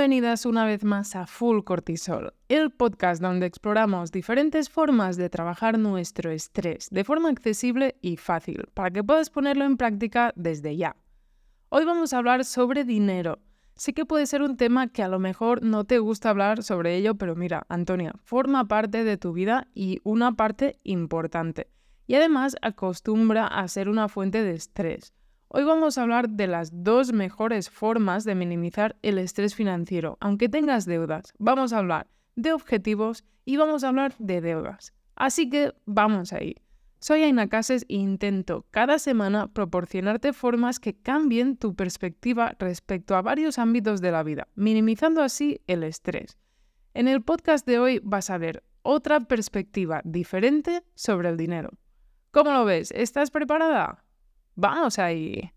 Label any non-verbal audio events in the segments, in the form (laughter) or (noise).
Bienvenidas una vez más a Full Cortisol, el podcast donde exploramos diferentes formas de trabajar nuestro estrés de forma accesible y fácil para que puedas ponerlo en práctica desde ya. Hoy vamos a hablar sobre dinero. Sé que puede ser un tema que a lo mejor no te gusta hablar sobre ello, pero mira, Antonia, forma parte de tu vida y una parte importante. Y además acostumbra a ser una fuente de estrés. Hoy vamos a hablar de las dos mejores formas de minimizar el estrés financiero, aunque tengas deudas. Vamos a hablar de objetivos y vamos a hablar de deudas. Así que vamos ahí. Soy Aina Cases e intento cada semana proporcionarte formas que cambien tu perspectiva respecto a varios ámbitos de la vida, minimizando así el estrés. En el podcast de hoy vas a ver otra perspectiva diferente sobre el dinero. ¿Cómo lo ves? ¿Estás preparada? Vamos ahí.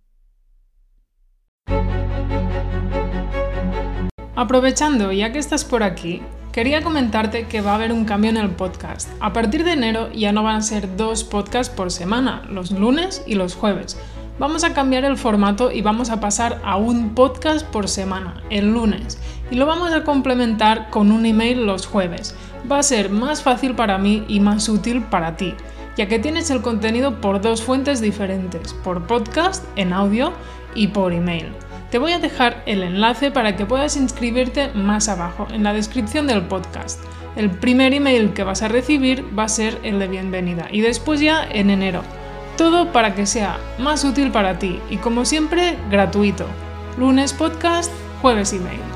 Aprovechando, ya que estás por aquí, quería comentarte que va a haber un cambio en el podcast. A partir de enero ya no van a ser dos podcasts por semana, los lunes y los jueves. Vamos a cambiar el formato y vamos a pasar a un podcast por semana, el lunes, y lo vamos a complementar con un email los jueves. Va a ser más fácil para mí y más útil para ti ya que tienes el contenido por dos fuentes diferentes, por podcast en audio y por email. Te voy a dejar el enlace para que puedas inscribirte más abajo, en la descripción del podcast. El primer email que vas a recibir va a ser el de bienvenida y después ya en enero. Todo para que sea más útil para ti y como siempre gratuito. Lunes podcast, jueves email.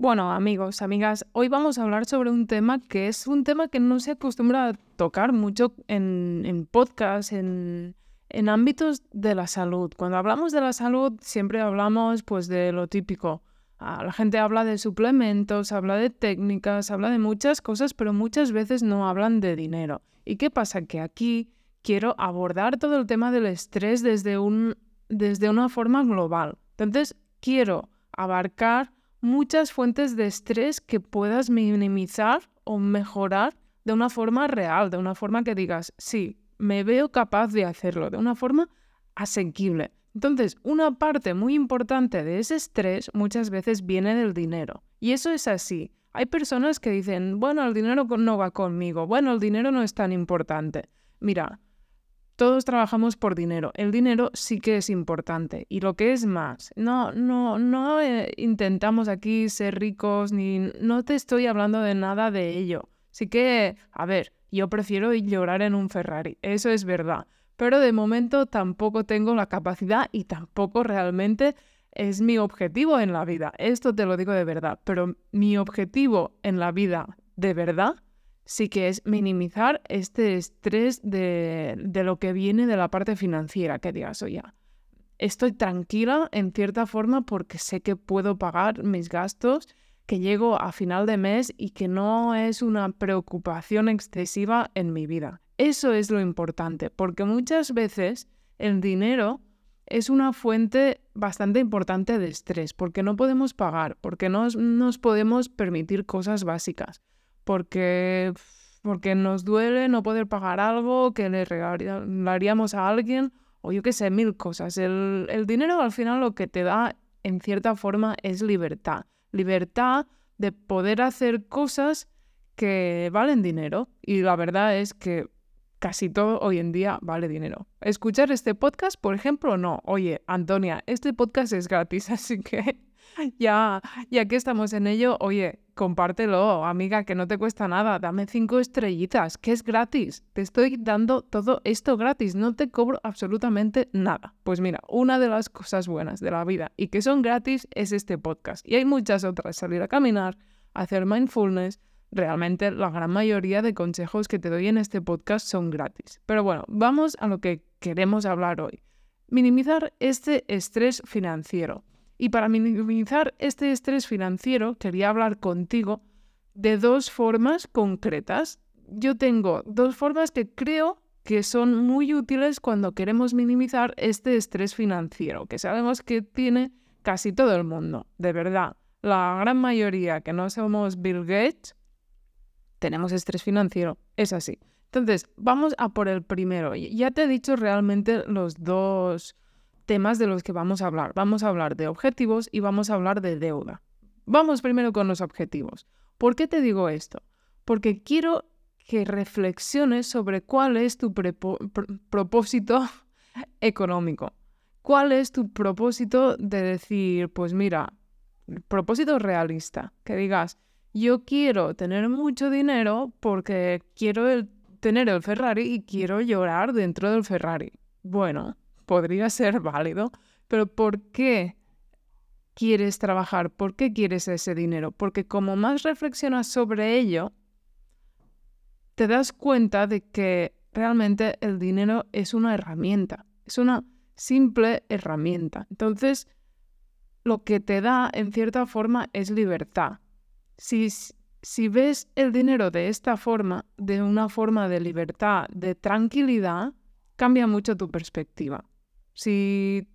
Bueno, amigos, amigas, hoy vamos a hablar sobre un tema que es un tema que no se acostumbra a tocar mucho en, en podcast, en, en ámbitos de la salud. Cuando hablamos de la salud siempre hablamos pues de lo típico. Ah, la gente habla de suplementos, habla de técnicas, habla de muchas cosas, pero muchas veces no hablan de dinero. ¿Y qué pasa? Que aquí quiero abordar todo el tema del estrés desde, un, desde una forma global. Entonces, quiero abarcar muchas fuentes de estrés que puedas minimizar o mejorar de una forma real, de una forma que digas, sí, me veo capaz de hacerlo, de una forma asequible. Entonces, una parte muy importante de ese estrés muchas veces viene del dinero. Y eso es así. Hay personas que dicen, bueno, el dinero no va conmigo, bueno, el dinero no es tan importante. Mira, todos trabajamos por dinero. El dinero sí que es importante. Y lo que es más, no, no, no eh, intentamos aquí ser ricos ni no te estoy hablando de nada de ello. Sí que, a ver, yo prefiero llorar en un Ferrari, eso es verdad. Pero de momento tampoco tengo la capacidad y tampoco realmente es mi objetivo en la vida. Esto te lo digo de verdad. Pero mi objetivo en la vida de verdad sí que es minimizar este estrés de, lo que viene de la parte financiera, que digas, oye, estoy tranquila en cierta forma porque sé que puedo pagar mis gastos, que llego a final de mes y que no es una preocupación excesiva en mi vida. Eso es lo importante, porque muchas veces el dinero es una fuente bastante importante de estrés, porque no podemos pagar, porque no nos podemos permitir cosas básicas porque, porque nos duele no poder pagar algo que le regalaríamos a alguien o yo qué sé, mil cosas. El, el dinero al final lo que te da en cierta forma es libertad. Libertad de poder hacer cosas que valen dinero. Y la verdad es que casi todo hoy en día vale dinero. Escuchar este podcast, por ejemplo, no. Oye, Antonia, este podcast es gratis, (laughs) así que ya, ya que estamos en ello, oye, compártelo, amiga, que no te cuesta nada. Dame cinco estrellitas, que es gratis. Te estoy dando todo esto gratis, no te cobro absolutamente nada. Pues mira, una de las cosas buenas de la vida y que son gratis es este podcast. Y hay muchas otras, salir a caminar, hacer mindfulness. Realmente la gran mayoría de consejos que te doy en este podcast son gratis. Pero bueno, vamos a lo que queremos hablar hoy. Minimizar este estrés financiero. Y para minimizar este estrés financiero, quería hablar contigo de dos formas concretas. Yo tengo dos formas que creo que son muy útiles cuando queremos minimizar este estrés financiero, que sabemos que tiene casi todo el mundo, de verdad. La gran mayoría que no somos Bill Gates, tenemos estrés financiero, es así. Entonces, vamos a por el primero. Ya te he dicho realmente los dos temas de los que vamos a hablar. Vamos a hablar de objetivos y vamos a hablar de deuda. Vamos primero con los objetivos. ¿Por qué te digo esto? Porque quiero que reflexiones sobre cuál es tu propósito (laughs) económico. ¿Cuál es tu propósito de decir, pues mira, propósito realista? Que digas, yo quiero tener mucho dinero porque quiero tener el Ferrari y quiero llorar dentro del Ferrari. Bueno, podría ser válido, pero ¿por qué quieres trabajar? ¿Por qué quieres ese dinero? Porque como más reflexionas sobre ello, te das cuenta de que realmente el dinero es una herramienta, es una simple herramienta. Entonces, lo que te da en cierta forma es libertad. Si, si ves el dinero de esta forma, de una forma de libertad, de tranquilidad, cambia mucho tu perspectiva. Si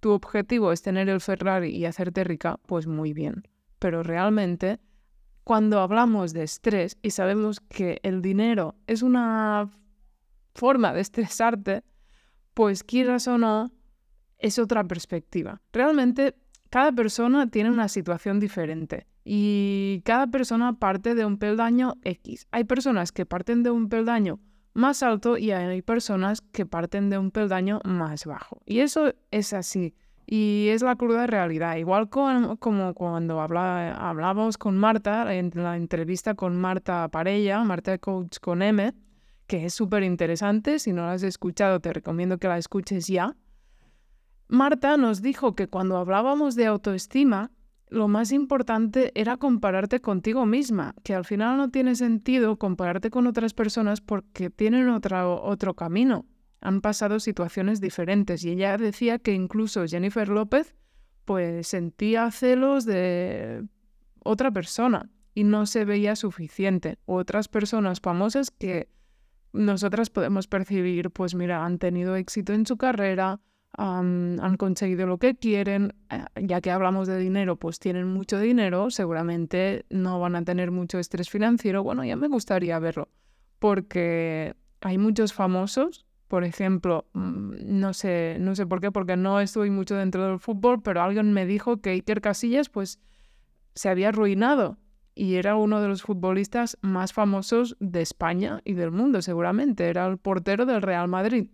tu objetivo es tener el Ferrari y hacerte rica, pues muy bien. Pero realmente cuando hablamos de estrés y sabemos que el dinero es una forma de estresarte, pues quieras o no, es otra perspectiva. Realmente cada persona tiene una situación diferente y cada persona parte de un peldaño X. Hay personas que parten de un peldaño más alto y hay personas que parten de un peldaño más bajo. Y eso es así. Y es la cruda realidad. Igual como cuando hablábamos con Marta, en la entrevista con Marta Parella, Marta Coach con M, que es súper interesante. Si no la has escuchado, te recomiendo que la escuches ya. Marta nos dijo que cuando hablábamos de autoestima, lo más importante era compararte contigo misma, que al final no tiene sentido compararte con otras personas porque tienen otro camino han pasado situaciones diferentes y ella decía que incluso Jennifer López pues sentía celos de otra persona y no se veía suficiente. Otras personas famosas que nosotras podemos percibir, pues mira, han tenido éxito en su carrera, han, conseguido lo que quieren, eh, ya que hablamos de dinero, pues tienen mucho dinero, seguramente no van a tener mucho estrés financiero. Bueno, ya me gustaría verlo, porque hay muchos famosos por ejemplo, mm, no sé, no sé por qué, porque no estoy mucho dentro del fútbol, pero alguien me dijo que Iker Casillas pues se había arruinado y era uno de los futbolistas más famosos de España y del mundo, seguramente. Era el portero del Real Madrid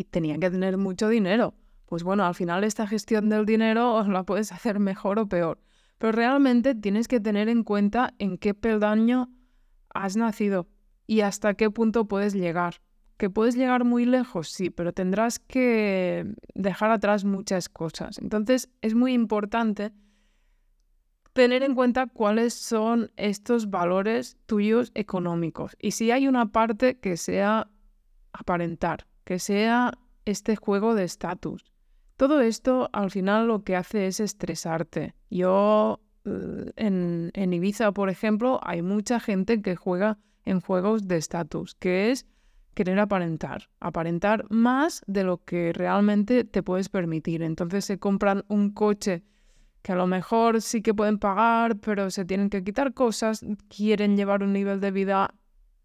y tenía que tener mucho dinero. Pues bueno, al final esta gestión del dinero la puedes hacer mejor o peor. Pero realmente tienes que tener en cuenta en qué peldaño has nacido y hasta qué punto puedes llegar. Que puedes llegar muy lejos, sí, pero tendrás que dejar atrás muchas cosas. Entonces es muy importante tener en cuenta cuáles son estos valores tuyos económicos. Y si hay una parte que sea aparentar, que sea este juego de estatus. Todo esto al final lo que hace es estresarte. Yo eh, en, en Ibiza, por ejemplo, hay mucha gente que juega en juegos de estatus, que es querer aparentar, aparentar más de lo que realmente te puedes permitir. Entonces se compran un coche que a lo mejor sí que pueden pagar, pero se tienen que quitar cosas, quieren llevar un nivel de vida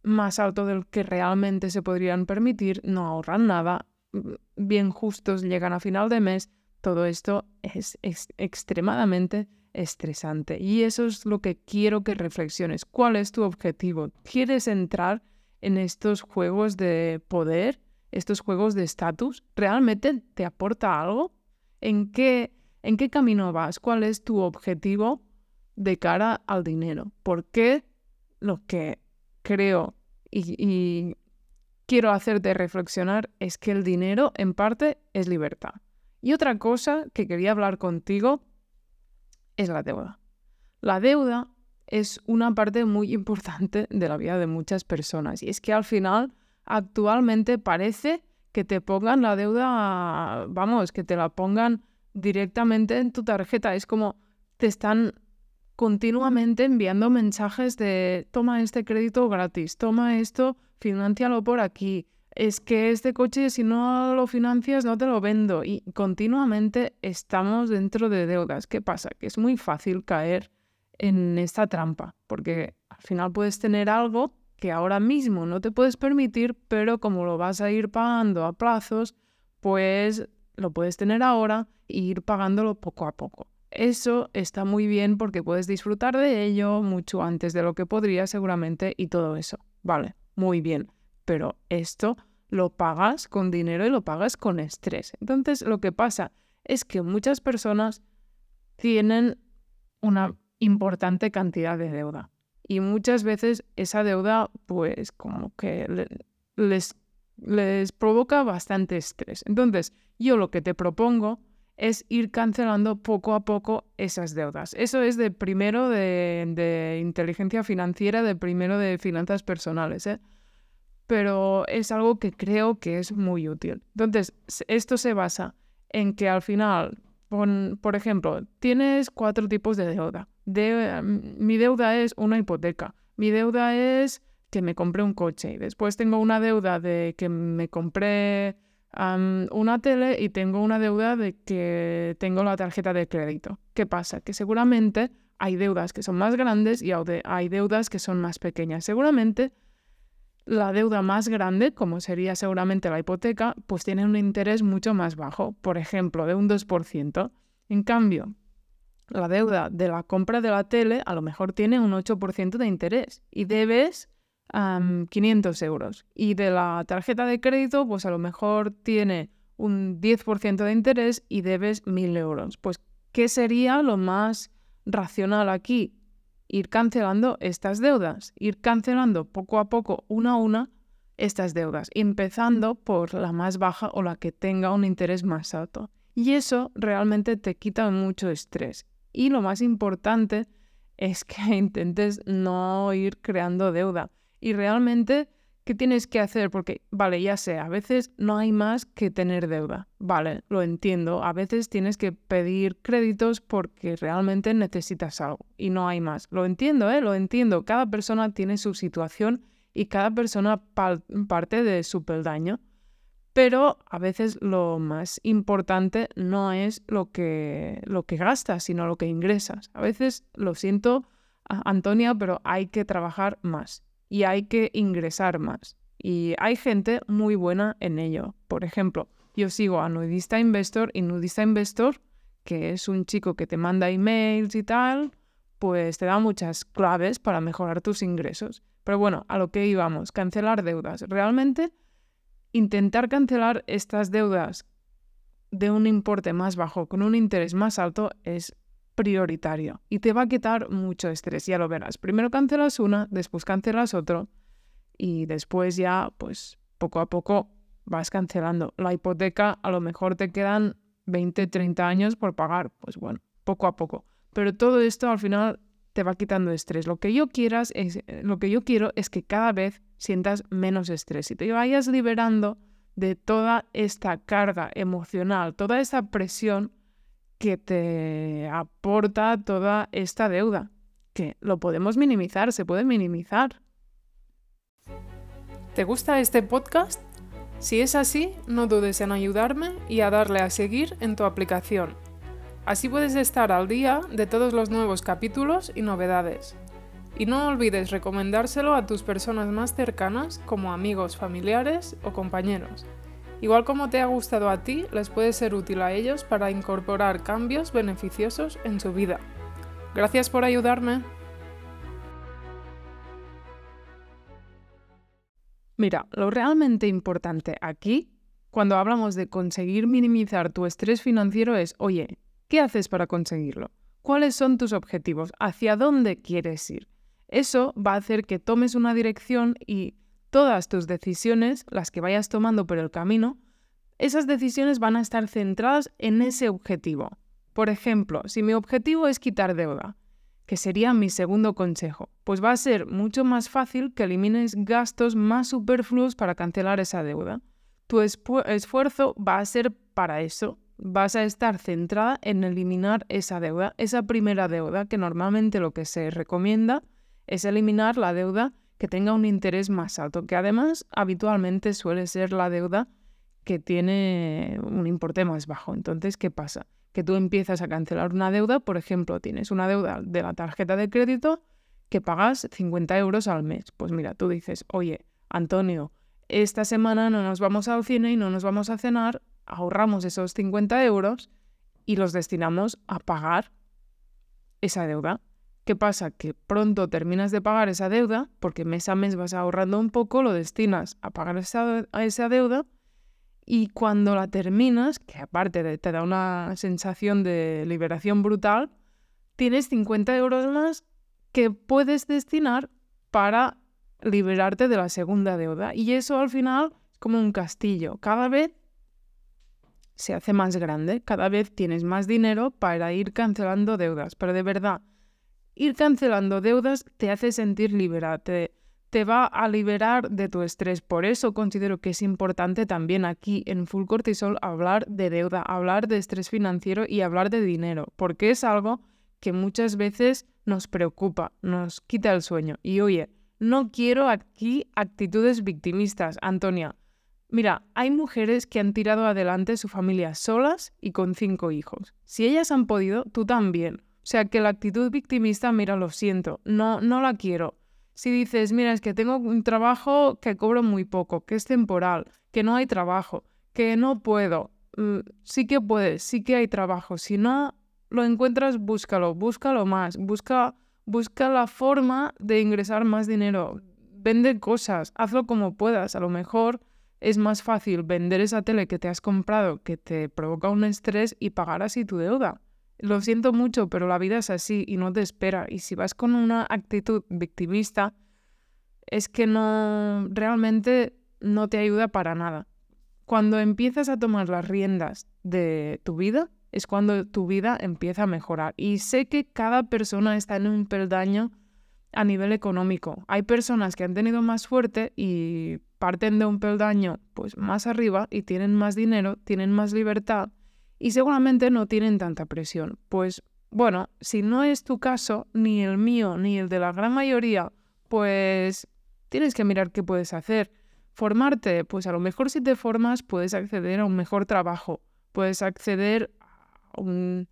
más alto del que realmente se podrían permitir, no ahorran nada, bien justos, llegan a final de mes, todo esto es, es extremadamente estresante. Y eso es lo que quiero que reflexiones. ¿Cuál es tu objetivo? ¿Quieres entrar en estos juegos de poder, estos juegos de estatus? ¿Realmente te aporta algo? ¿En qué, ¿En qué camino vas? ¿Cuál es tu objetivo de cara al dinero? ¿Por qué lo que creo y, quiero hacerte reflexionar es que el dinero en parte es libertad? Y otra cosa que quería hablar contigo es la deuda. La deuda es una parte muy importante de la vida de muchas personas. Y es que al final, actualmente parece que te pongan la deuda, vamos, que te la pongan directamente en tu tarjeta. Es como te están continuamente enviando mensajes de toma este crédito gratis, toma esto, financialo por aquí. Es que este coche, si no lo financias, no te lo vendo. Y continuamente estamos dentro de deudas. ¿Qué pasa? Que es muy fácil caer en esta trampa, porque al final puedes tener algo que ahora mismo no te puedes permitir, pero como lo vas a ir pagando a plazos, pues lo puedes tener ahora e ir pagándolo poco a poco. Eso está muy bien porque puedes disfrutar de ello mucho antes de lo que podrías seguramente y todo eso. Vale, muy bien. Pero esto lo pagas con dinero y lo pagas con estrés. Entonces lo que pasa es que muchas personas tienen una importante cantidad de deuda. Y muchas veces esa deuda, pues como que les, les provoca bastante estrés. Entonces, yo lo que te propongo es ir cancelando poco a poco esas deudas. Eso es de primero de, de inteligencia financiera, de primero de finanzas personales. ¿eh? Pero es algo que creo que es muy útil. Entonces, esto se basa en que al final por ejemplo, tienes cuatro tipos de deuda. De, mi deuda es una hipoteca. Mi deuda es que me compré un coche. Y después tengo una deuda de que me compré una tele y tengo una deuda de que tengo la tarjeta de crédito. ¿Qué pasa? Que seguramente hay deudas que son más grandes y hay deudas que son más pequeñas. Seguramente la deuda más grande, como sería seguramente la hipoteca, pues tiene un interés mucho más bajo, por ejemplo, de un 2%. En cambio, la deuda de la compra de la tele a lo mejor tiene un 8% de interés y debes 500 euros. Y de la tarjeta de crédito, pues a lo mejor tiene un 10% de interés y debes 1.000 euros. Pues, ¿qué sería lo más racional aquí? ir cancelando estas deudas, ir cancelando poco a poco, una a una, estas deudas, empezando por la más baja o la que tenga un interés más alto. Y eso realmente te quita mucho estrés. Y lo más importante es que (laughs) intentes no ir creando deuda. Y realmente ¿Qué tienes que hacer? Porque, vale, ya sé, a veces no hay más que tener deuda. Vale, lo entiendo. A veces tienes que pedir créditos porque realmente necesitas algo y no hay más. Lo entiendo, ¿eh? Lo entiendo. Cada persona tiene su situación y cada persona parte de su peldaño. Pero a veces lo más importante no es lo que, lo que gastas, sino lo que ingresas. A veces, lo siento, Antonia, pero hay que trabajar más y hay que ingresar más. Y hay gente muy buena en ello. Por ejemplo, yo sigo a Nudista Investor y Nudista Investor, que es un chico que te manda emails y tal, pues te da muchas claves para mejorar tus ingresos. Pero bueno, a lo que íbamos, cancelar deudas. Realmente, intentar cancelar estas deudas de un importe más bajo con un interés más alto es prioritario y te va a quitar mucho estrés, ya lo verás. Primero cancelas una, después cancelas otro y después ya, pues poco a poco vas cancelando. La hipoteca a lo mejor te quedan 20, 30 años por pagar, pues bueno, poco a poco. Pero todo esto al final te va quitando estrés. Lo que yo quieras es, lo que yo quiero es que cada vez sientas menos estrés y te vayas liberando de toda esta carga emocional, toda esta presión que te aporta toda esta deuda, que lo podemos minimizar, se puede minimizar. ¿Te gusta este podcast? Si es así, no dudes en ayudarme y a darle a seguir en tu aplicación. Así puedes estar al día de todos los nuevos capítulos y novedades. Y no olvides recomendárselo a tus personas más cercanas como amigos, familiares o compañeros. Igual como te ha gustado a ti, les puede ser útil a ellos para incorporar cambios beneficiosos en su vida. Gracias por ayudarme. Mira, lo realmente importante aquí, cuando hablamos de conseguir minimizar tu estrés financiero, es, oye, ¿qué haces para conseguirlo? ¿Cuáles son tus objetivos? ¿Hacia dónde quieres ir? Eso va a hacer que tomes una dirección y todas tus decisiones, las que vayas tomando por el camino, esas decisiones van a estar centradas en ese objetivo. Por ejemplo, si mi objetivo es quitar deuda, que sería mi segundo consejo, pues va a ser mucho más fácil que elimines gastos más superfluos para cancelar esa deuda. Tu esfuerzo va a ser para eso. Vas a estar centrada en eliminar esa deuda, esa primera deuda, que normalmente lo que se recomienda es eliminar la deuda que tenga un interés más alto, que además habitualmente suele ser la deuda que tiene un importe más bajo. Entonces, ¿qué pasa? Que tú empiezas a cancelar una deuda, por ejemplo, tienes una deuda de la tarjeta de crédito que pagas 50 euros al mes. Pues mira, tú dices, oye, Antonio, esta semana no nos vamos al cine y no nos vamos a cenar, ahorramos esos 50 euros y los destinamos a pagar esa deuda. ¿Qué pasa? Que pronto terminas de pagar esa deuda, porque mes a mes vas ahorrando un poco, lo destinas a pagar esa, esa deuda y cuando la terminas, que aparte te da una sensación de liberación brutal, tienes 50 euros más que puedes destinar para liberarte de la segunda deuda. Y eso al final es como un castillo. Cada vez se hace más grande, cada vez tienes más dinero para ir cancelando deudas. Pero de verdad, ir cancelando deudas te hace sentir liberarte, te va a liberar de tu estrés. Por eso considero que es importante también aquí en Full Cortisol hablar de deuda, hablar de estrés financiero y hablar de dinero, porque es algo que muchas veces nos preocupa, nos quita el sueño. Y oye, no quiero aquí actitudes victimistas, Antonia. Mira, hay mujeres que han tirado adelante su familia solas y con cinco hijos. Si ellas han podido, tú también. O sea que la actitud victimista, mira, lo siento, no, no la quiero. Si dices, mira, es que tengo un trabajo que cobro muy poco, que es temporal, que no hay trabajo, que no puedo, sí que puedes, sí que hay trabajo. Si no, lo encuentras, búscalo, búscalo más, busca, busca la forma de ingresar más dinero, vende cosas, hazlo como puedas, a lo mejor es más fácil vender esa tele que te has comprado que te provoca un estrés y pagar así tu deuda. Lo siento mucho, pero la vida es así y no te espera. Y si vas con una actitud victimista, es que no realmente no te ayuda para nada. Cuando empiezas a tomar las riendas de tu vida, es cuando tu vida empieza a mejorar. Y sé que cada persona está en un peldaño a nivel económico. Hay personas que han tenido más suerte y parten de un peldaño pues más arriba y tienen más dinero, tienen más libertad y seguramente no tienen tanta presión. Pues bueno, si no es tu caso, ni el mío, ni el de la gran mayoría, pues tienes que mirar qué puedes hacer. Formarte, pues a lo mejor si te formas puedes acceder a un mejor trabajo, puedes acceder un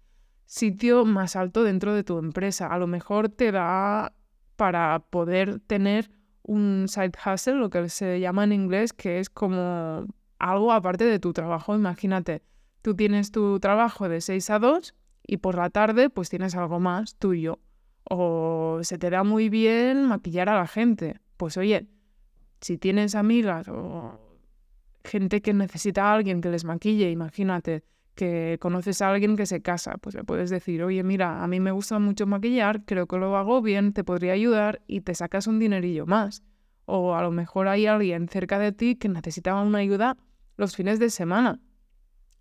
sitio más alto dentro de tu empresa. A lo mejor te da para poder tener un side hustle, lo que se llama en inglés, que es como algo aparte de tu trabajo. Imagínate, tú tienes tu trabajo de 6 a 2 y por la tarde pues tienes algo más tuyo. O se te da muy bien maquillar a la gente. Pues oye, si tienes amigas o gente que necesita a alguien que les maquille, imagínate, que conoces a alguien que se casa, pues le puedes decir, oye, mira, a mí me gusta mucho maquillar, creo que lo hago bien, te podría ayudar y te sacas un dinerillo más. O a lo mejor hay alguien cerca de ti que necesitaba una ayuda los fines de semana.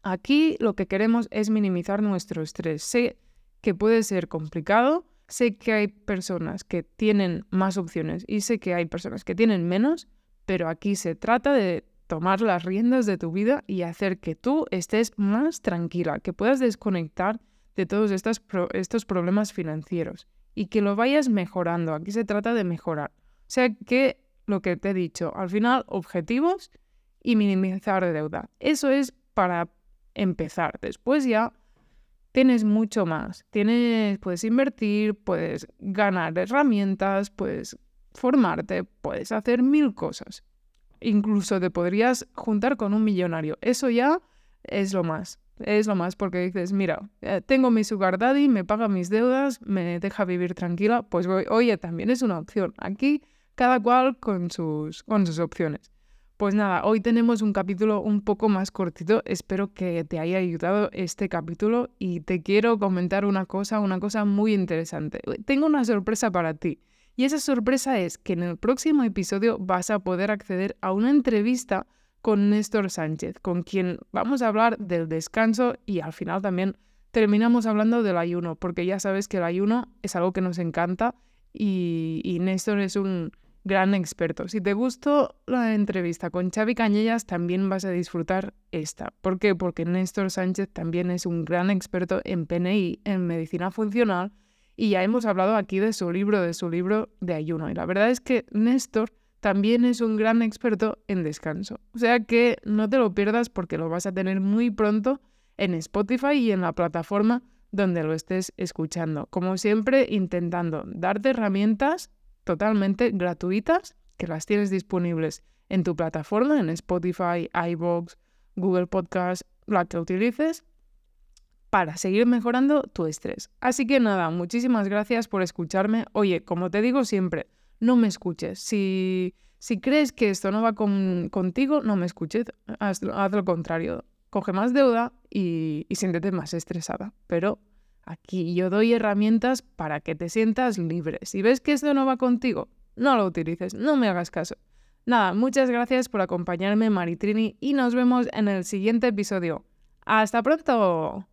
Aquí lo que queremos es minimizar nuestro estrés. Sé que puede ser complicado, sé que hay personas que tienen más opciones y sé que hay personas que tienen menos, pero aquí se trata de tomar las riendas de tu vida y hacer que tú estés más tranquila, que puedas desconectar de todos estos, estos problemas financieros y que lo vayas mejorando. Aquí se trata de mejorar. O sea que lo que te he dicho, al final, objetivos y minimizar deuda. Eso es para empezar. Después ya tienes mucho más. Tienes, puedes invertir, puedes ganar herramientas, puedes formarte, puedes hacer mil cosas incluso te podrías juntar con un millonario. Eso ya es lo más. Es lo más porque dices, mira, eh, tengo mi sugar daddy, me paga mis deudas, me deja vivir tranquila, pues oye, también es una opción. Aquí cada cual con sus, con sus opciones. Pues nada, hoy tenemos un capítulo un poco más cortito. Espero que te haya ayudado este capítulo y te quiero comentar una cosa, una cosa muy interesante. Tengo una sorpresa para ti. Y esa sorpresa es que en el próximo episodio vas a poder acceder a una entrevista con Néstor Sánchez, con quien vamos a hablar del descanso y al final también terminamos hablando del ayuno, porque ya sabes que el ayuno es algo que nos encanta y, Néstor es un gran experto. Si te gustó la entrevista con Xavi Cañellas, también vas a disfrutar esta. ¿Por qué? Porque Néstor Sánchez también es un gran experto en PNI, en medicina funcional, y ya hemos hablado aquí de su libro, de su libro de ayuno. Y la verdad es que Néstor también es un gran experto en descanso. O sea que no te lo pierdas porque lo vas a tener muy pronto en Spotify y en la plataforma donde lo estés escuchando. Como siempre, intentando darte herramientas totalmente gratuitas que las tienes disponibles en tu plataforma, en Spotify, iVoox, Google Podcast, la que utilices, para seguir mejorando tu estrés. Así que nada, muchísimas gracias por escucharme. Oye, como te digo siempre, no me escuches. Si, si crees que esto no va contigo, no me escuches. Haz, lo contrario. Coge más deuda y, y siéntete más estresada. Pero aquí yo doy herramientas para que te sientas libre. Si ves que esto no va contigo, no lo utilices, no me hagas caso. Nada, muchas gracias por acompañarme, Maritrini, y nos vemos en el siguiente episodio. ¡Hasta pronto!